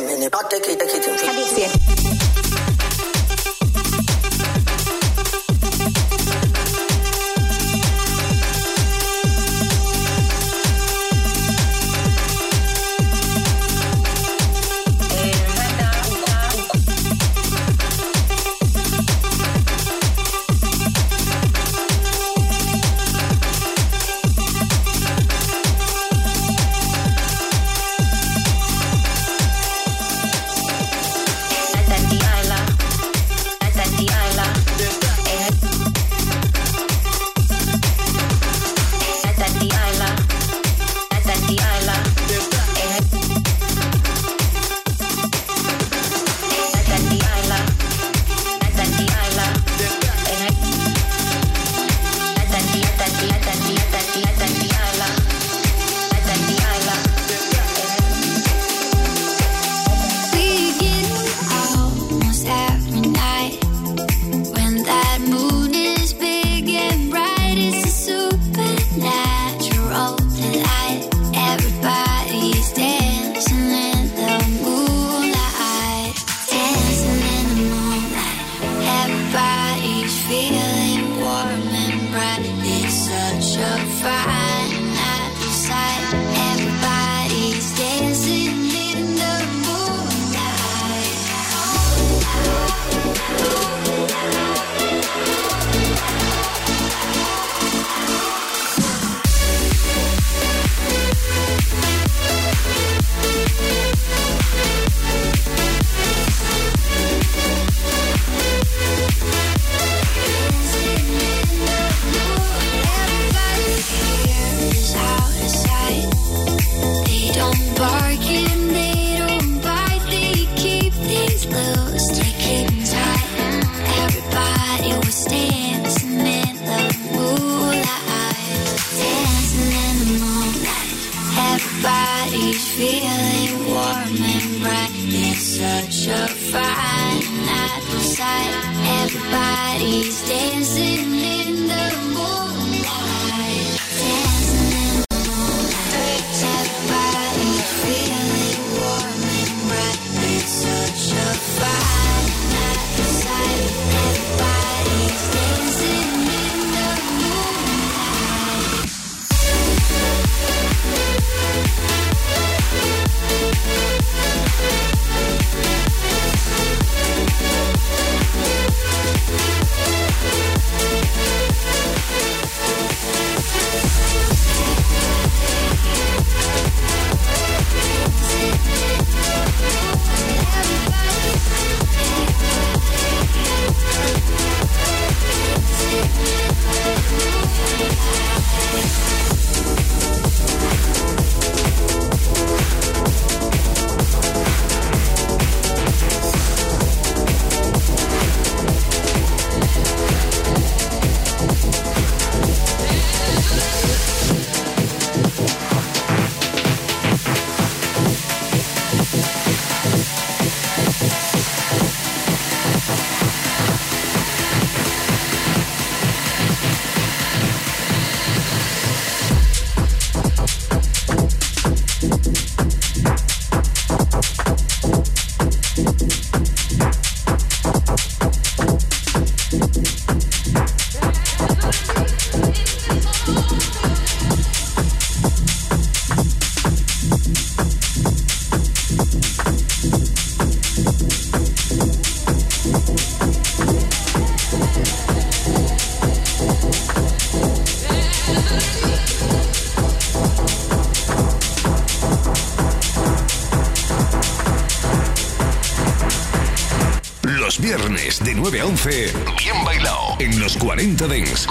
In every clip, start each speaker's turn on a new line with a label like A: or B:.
A: that
B: de 9 a 11, bien bailado en los 40 Dents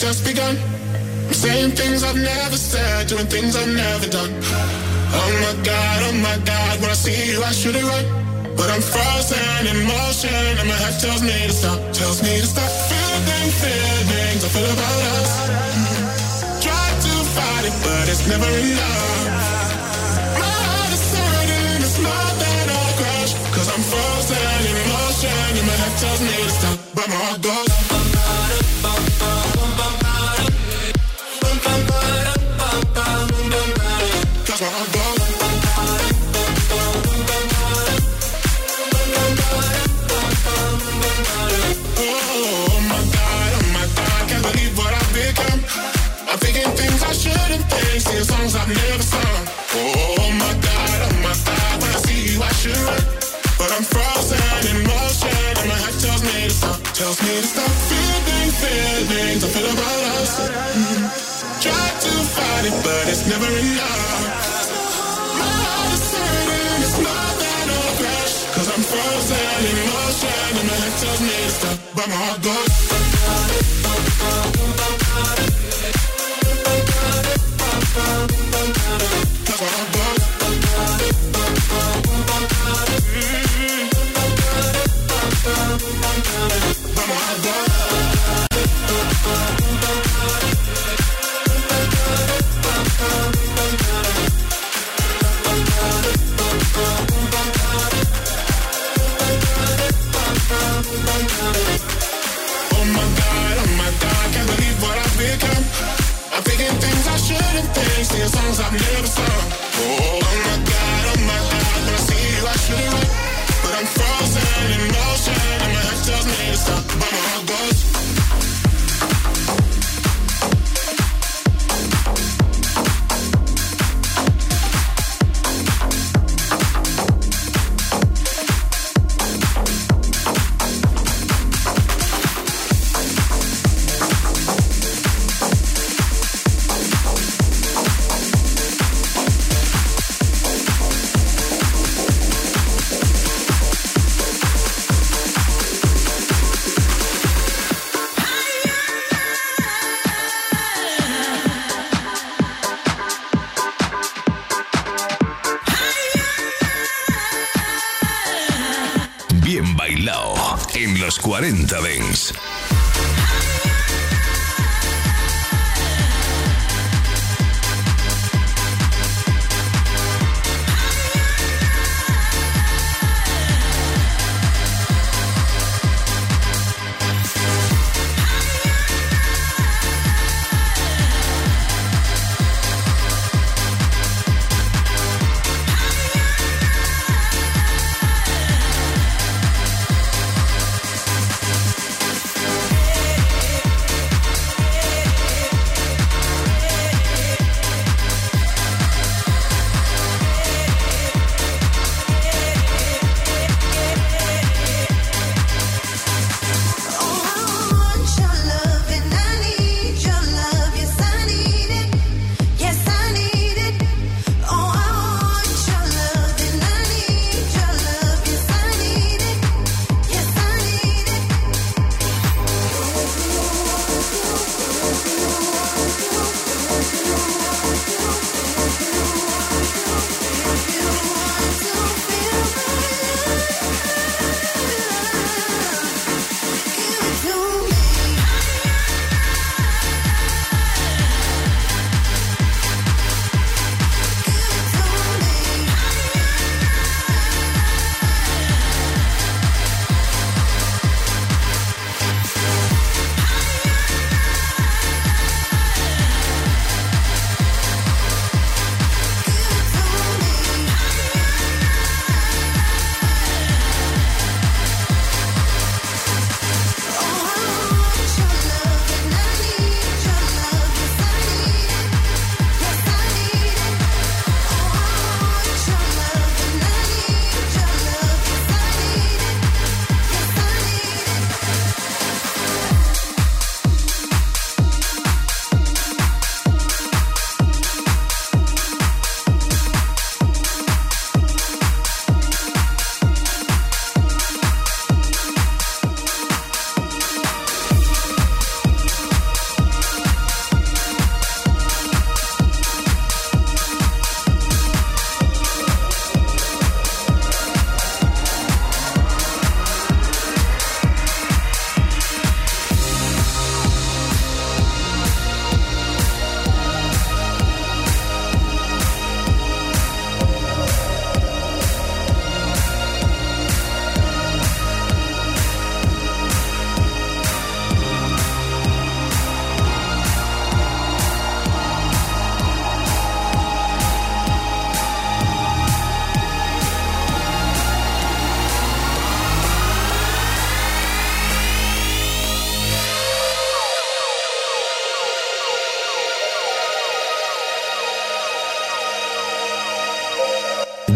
C: just begun. I'm saying things I've never said, doing things I've never done. Oh my god, oh my god, when I see you, I should have run. But I'm frozen in motion, and my head tells me to stop, tells me to stop. Feeling feelings I feel about us. Try to fight it, but it's never enough. My heart is hurting, it's more than a crush. Cause I'm frozen in motion, and my head tells me to stop, but my heart goes.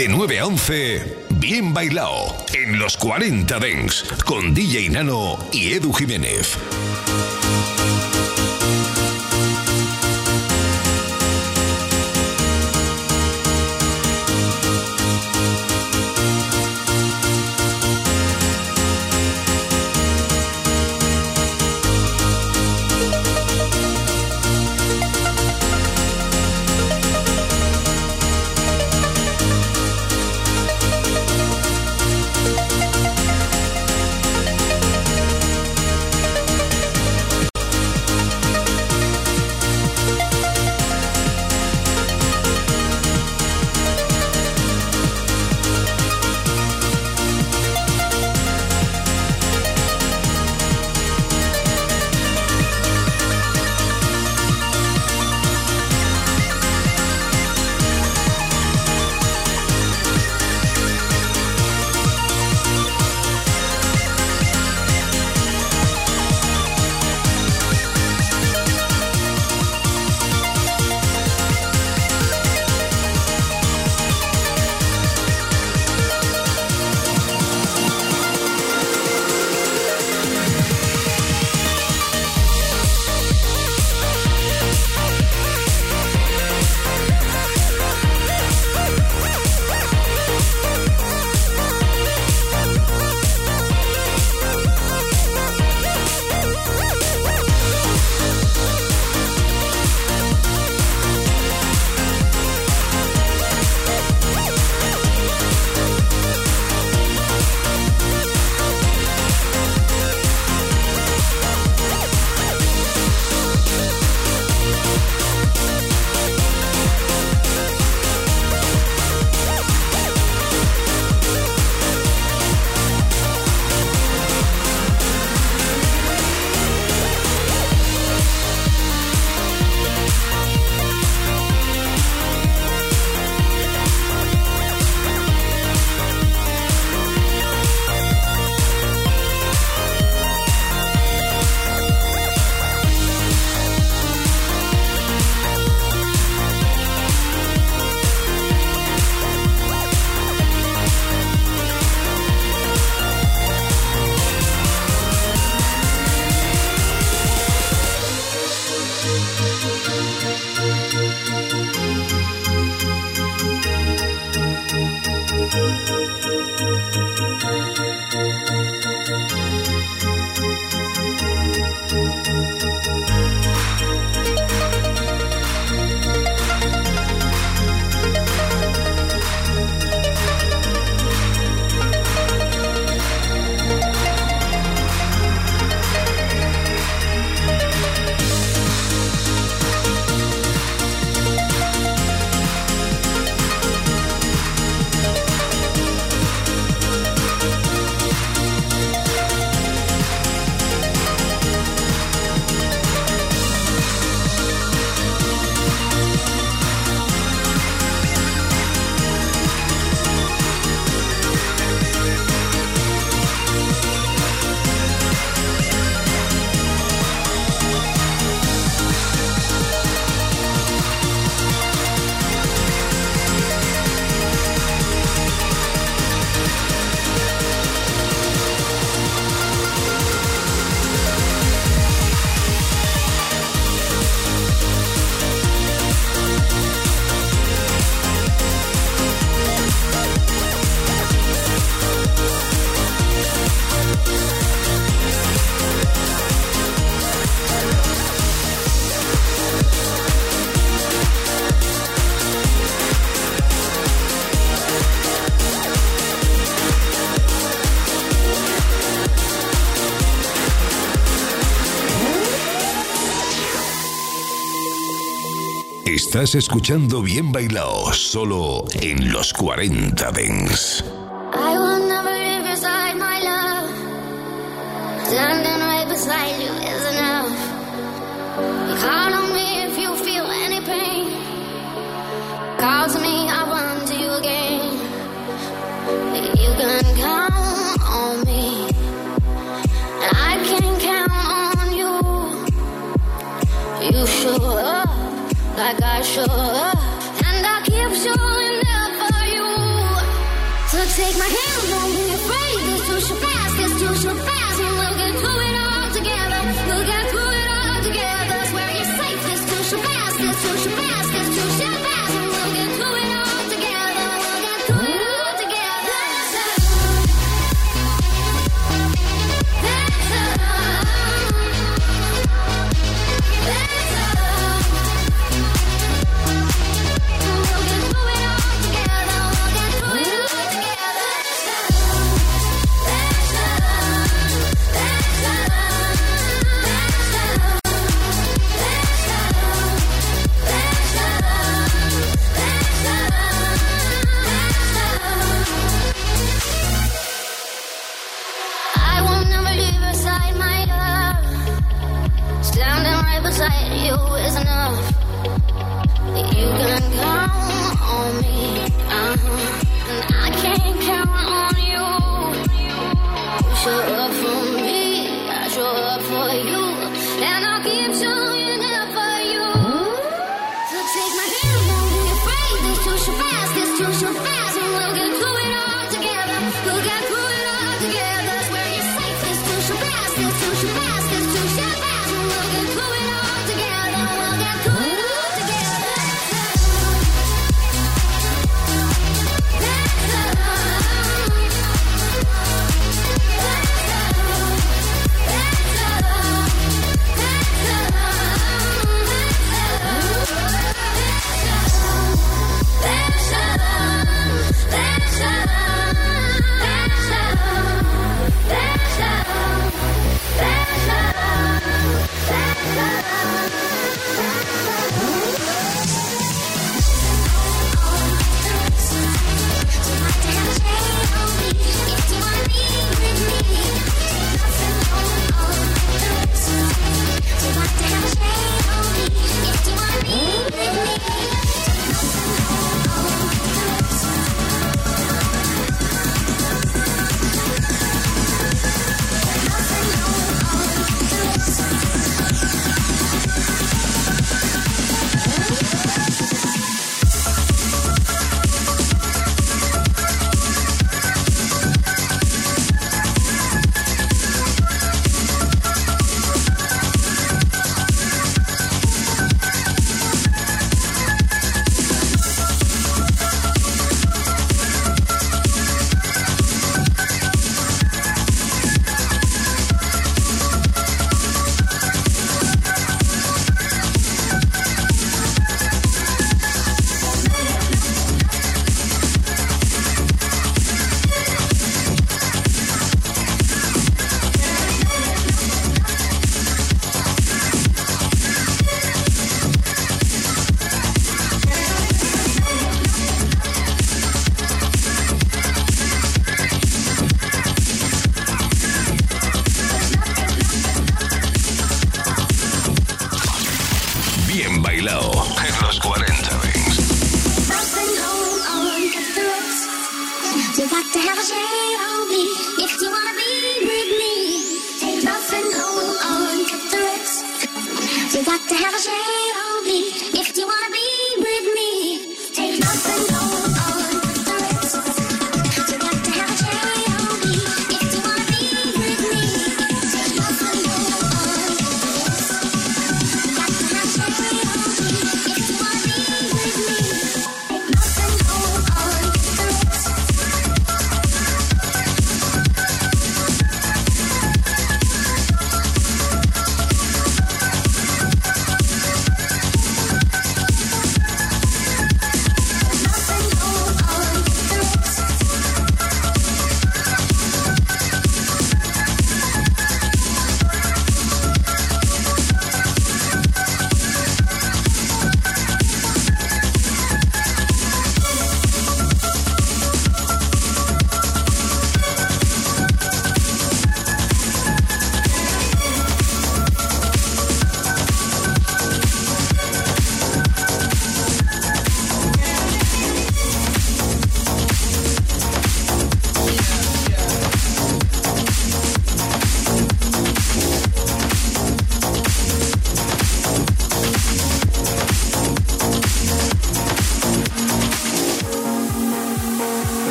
B: De 9 a 11, Bien Bailao, en los 40 Dengs, con DJ Nano y Edu Jiménez. Estás escuchando Bien Bailao, solo en los 40 Dens.
D: I will never live beside my love. Call on me if you feel any pain. And I keep showing up for you. So take my hand, don't be afraid that you should pass.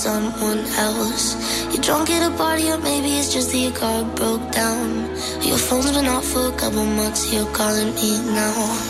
D: someone else. You're drunk at a party, or maybe it's just that your car broke down. Your phone's been off for a couple months, you're calling me now.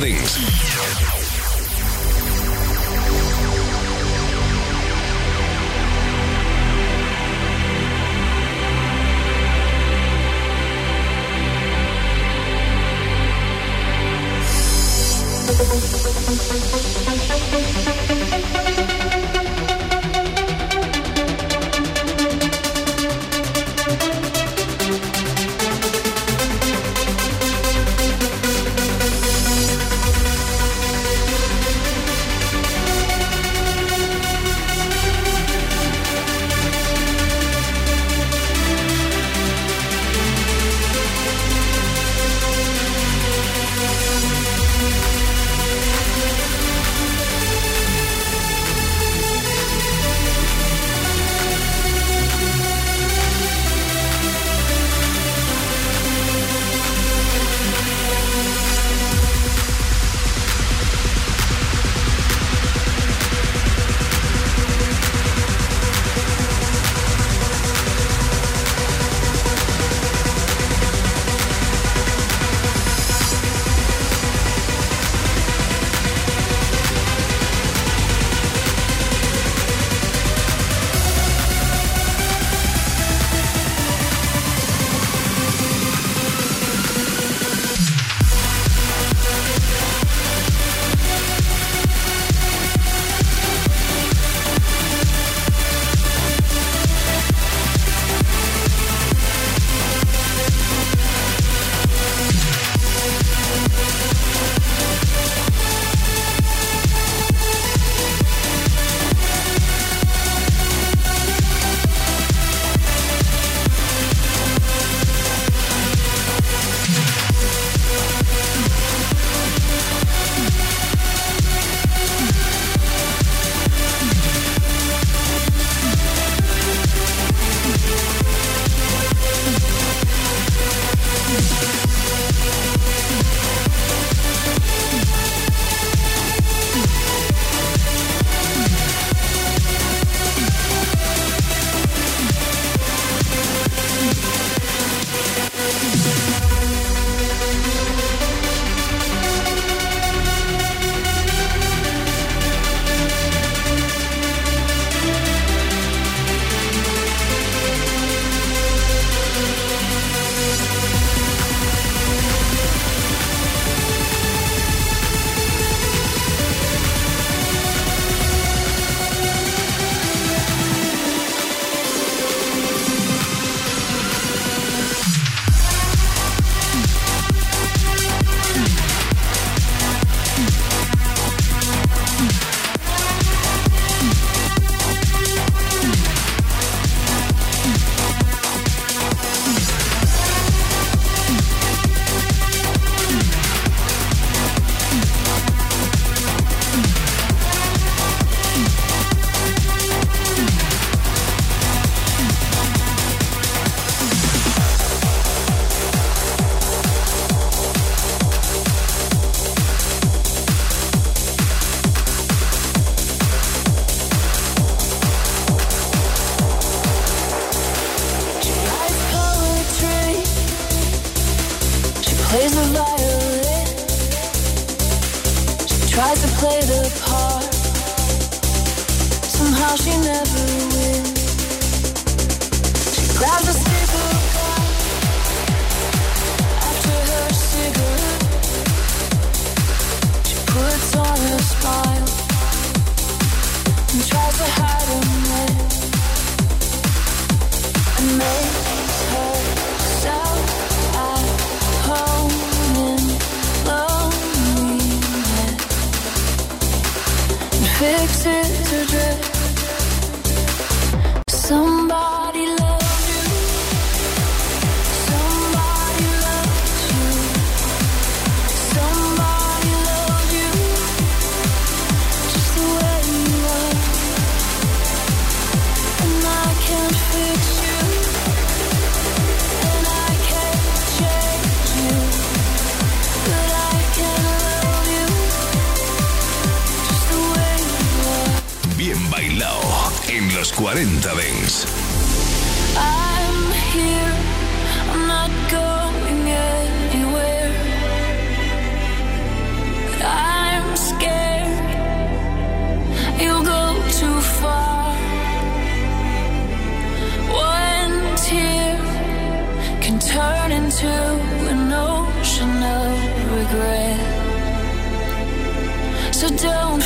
D: de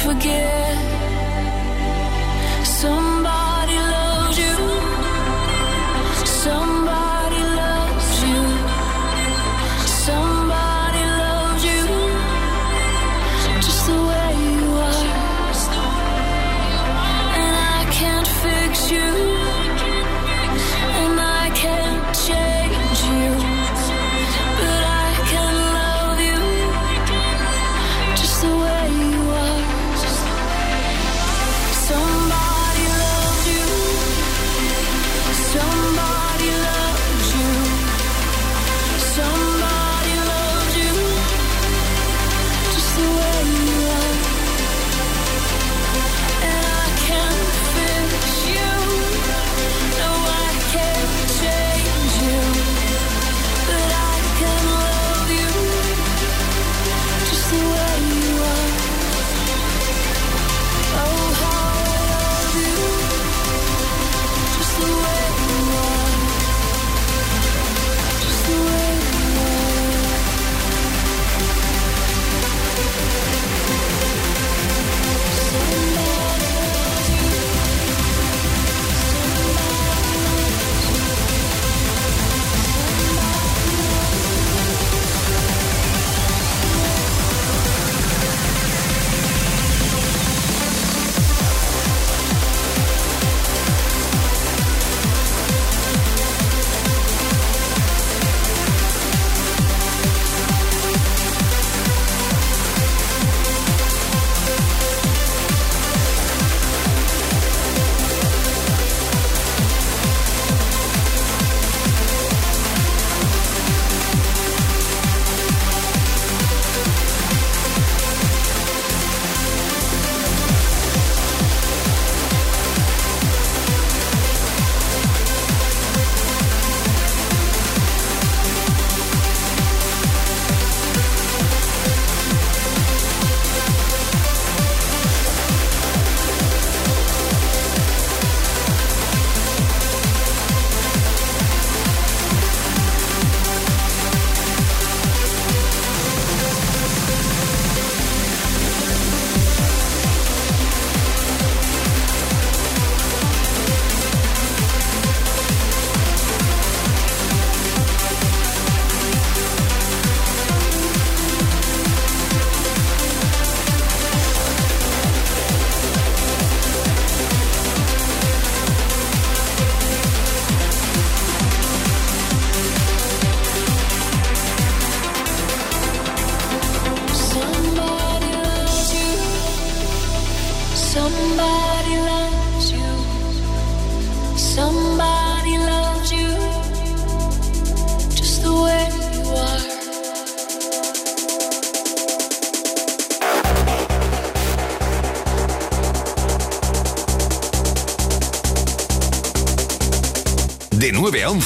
D: forget.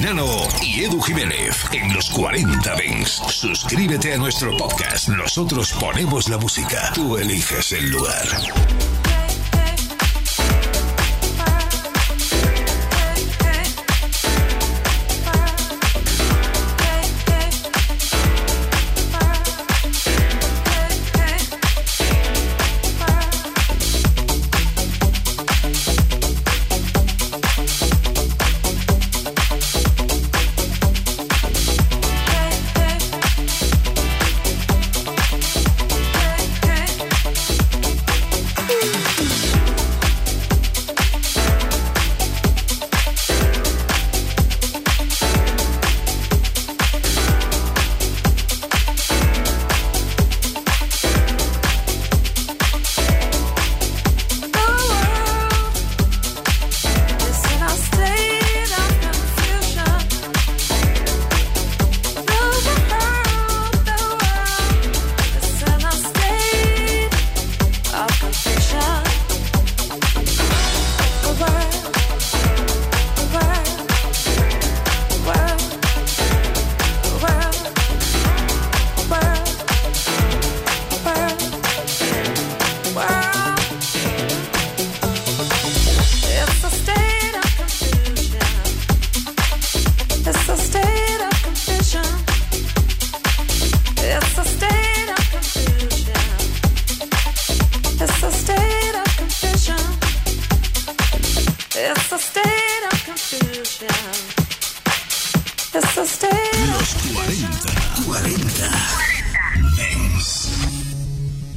D: Nano y Edu Jiménez en los 40 Dents. Suscríbete a nuestro podcast. Nosotros ponemos la música. Tú eliges el lugar.